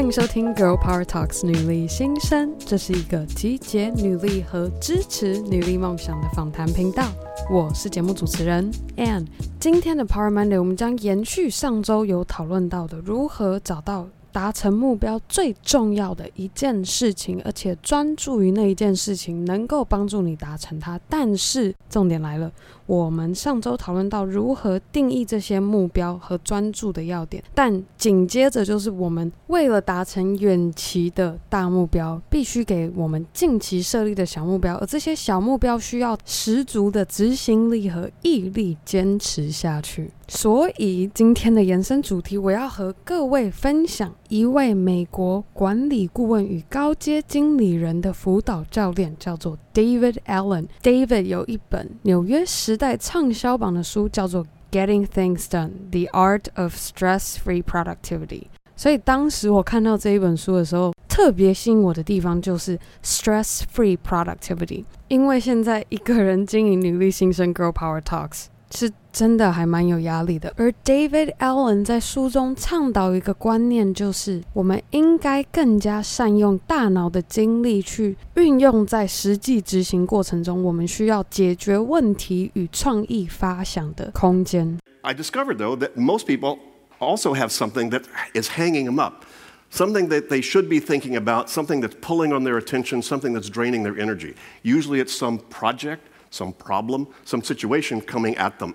欢迎收听《Girl Power Talks》女力新生，这是一个集结女力和支持女力梦想的访谈频道。我是节目主持人 Ann。今天的 Power Monday，我们将延续上周有讨论到的，如何找到达成目标最重要的一件事情，而且专注于那一件事情，能够帮助你达成它。但是重点来了。我们上周讨论到如何定义这些目标和专注的要点，但紧接着就是我们为了达成远期的大目标，必须给我们近期设立的小目标，而这些小目标需要十足的执行力和毅力坚持下去。所以今天的延伸主题，我要和各位分享一位美国管理顾问与高阶经理人的辅导教练，叫做 David Allen。David 有一本纽约时在畅销榜的书叫做《Getting Things Done: The Art of Stress-Free Productivity》。所以当时我看到这一本书的时候，特别吸引我的地方就是 Stress-Free Productivity，因为现在一个人经营女力新生 Girl Power Talks。是真的还蛮有压力的，而 David Allen 在书中倡导一个观念，就是我们应该更加善用大脑的精力去运用在实际执行过程中，我们需要解决问题与创意发想的空间。I discovered though that most people also have something that is hanging them up, something that they should be thinking about, something that's pulling on their attention, something that's draining their energy. Usually it's some project. Some problem, some situation coming at them.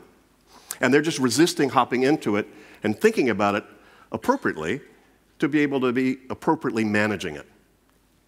And they're just resisting hopping into it and thinking about it appropriately to be able to be appropriately managing it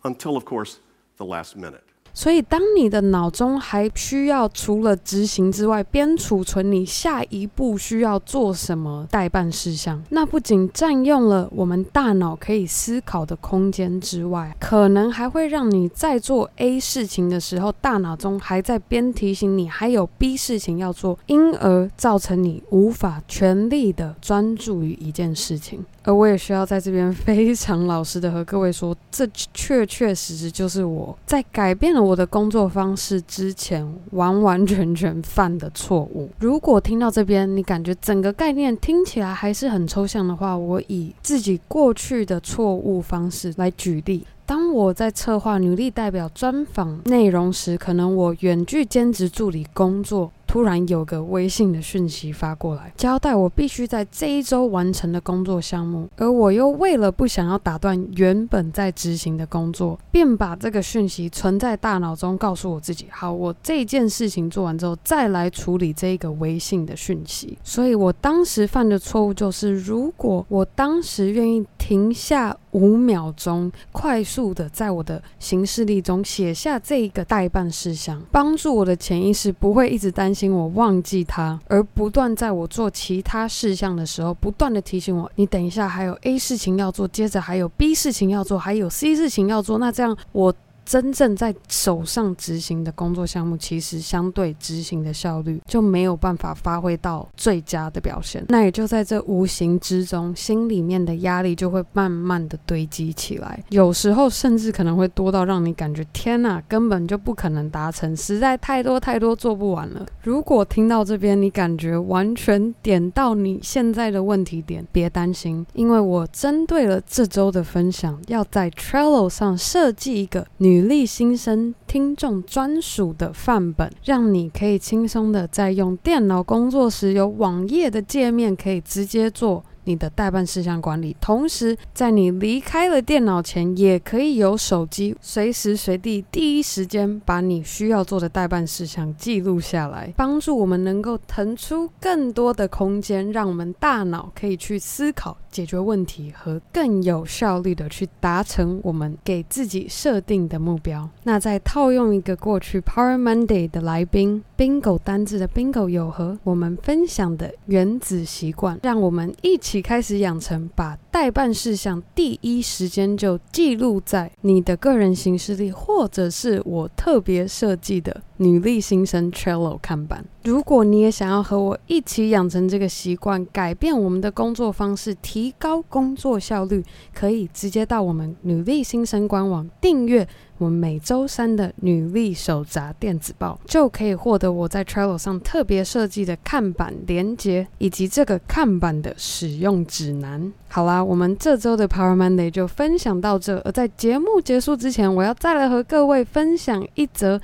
until, of course, the last minute. 所以，当你的脑中还需要除了执行之外，边储存你下一步需要做什么待办事项，那不仅占用了我们大脑可以思考的空间之外，可能还会让你在做 A 事情的时候，大脑中还在边提醒你还有 B 事情要做，因而造成你无法全力的专注于一件事情。而我也需要在这边非常老实的和各位说，这确确实实就是我在改变了我的工作方式之前完完全全犯的错误。如果听到这边，你感觉整个概念听起来还是很抽象的话，我以自己过去的错误方式来举例。当我在策划女力代表专访内容时，可能我远距兼职助理工作。突然有个微信的讯息发过来，交代我必须在这一周完成的工作项目，而我又为了不想要打断原本在执行的工作，便把这个讯息存在大脑中，告诉我自己：好，我这件事情做完之后再来处理这个微信的讯息。所以我当时犯的错误就是，如果我当时愿意停下五秒钟，快速的在我的行事历中写下这一个待办事项，帮助我的潜意识不会一直担心。我忘记它，而不断在我做其他事项的时候，不断的提醒我：你等一下还有 A 事情要做，接着还有 B 事情要做，还有 C 事情要做。那这样我。真正在手上执行的工作项目，其实相对执行的效率就没有办法发挥到最佳的表现。那也就在这无形之中，心里面的压力就会慢慢的堆积起来，有时候甚至可能会多到让你感觉天哪，根本就不可能达成，实在太多太多做不完了。如果听到这边你感觉完全点到你现在的问题点，别担心，因为我针对了这周的分享，要在 Trello 上设计一个女。履历新生听众专属的范本，让你可以轻松的在用电脑工作时，有网页的界面可以直接做你的代办事项管理。同时，在你离开了电脑前，也可以有手机随时随地第一时间把你需要做的代办事项记录下来，帮助我们能够腾出更多的空间，让我们大脑可以去思考。解决问题和更有效率的去达成我们给自己设定的目标。那再套用一个过去 Power Monday 的来宾 Bingo 单字的 Bingo 有和我们分享的原子习惯，让我们一起开始养成把待办事项第一时间就记录在你的个人行事历，或者是我特别设计的女力新生 Trello 看板。如果你也想要和我一起养成这个习惯，改变我们的工作方式，提高工作效率，可以直接到我们女力新生官网订阅我们每周三的女力手札电子报，就可以获得我在 Trello 上特别设计的看板连接，以及这个看板的使用指南。好啦，我们这周的 Power Monday 就分享到这。而在节目结束之前，我要再来和各位分享一则。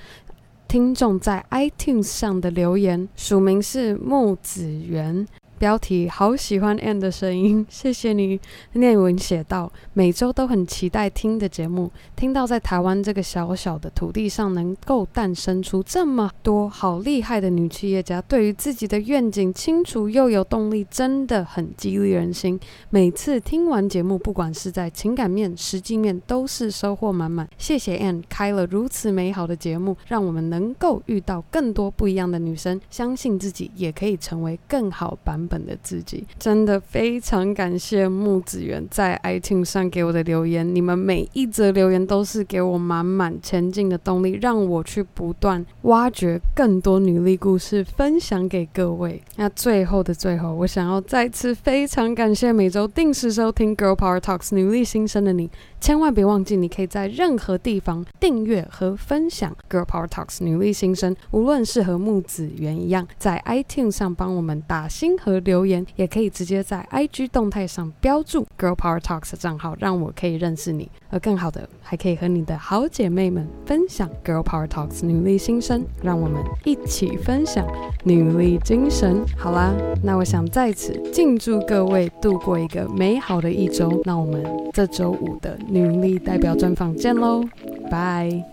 听众在 iTunes 上的留言，署名是木子源。标题好喜欢 Ann 的声音，谢谢你。内文写道：每周都很期待听的节目，听到在台湾这个小小的土地上能够诞生出这么多好厉害的女企业家，对于自己的愿景清楚又有动力，真的很激励人心。每次听完节目，不管是在情感面、实际面，都是收获满满。谢谢 Ann 开了如此美好的节目，让我们能够遇到更多不一样的女生，相信自己也可以成为更好版本的自己，真的非常感谢木子源在 iTunes 上给我的留言。你们每一则留言都是给我满满前进的动力，让我去不断挖掘更多女力故事，分享给各位。那最后的最后，我想要再次非常感谢每周定时收听 Girl Power Talks 女力新生的你。千万别忘记，你可以在任何地方订阅和分享 Girl Power Talks 女力新生，无论是和木子源一样，在 iTunes 上帮我们打星和留言，也可以直接在 IG 动态上标注 Girl Power Talks 的账号，让我可以认识你。而更好的，还可以和你的好姐妹们分享 Girl Power Talks 女力新生，让我们一起分享女力精神。好啦，那我想在此敬祝各位度过一个美好的一周。那我们这周五的。女力代表专访见喽，拜。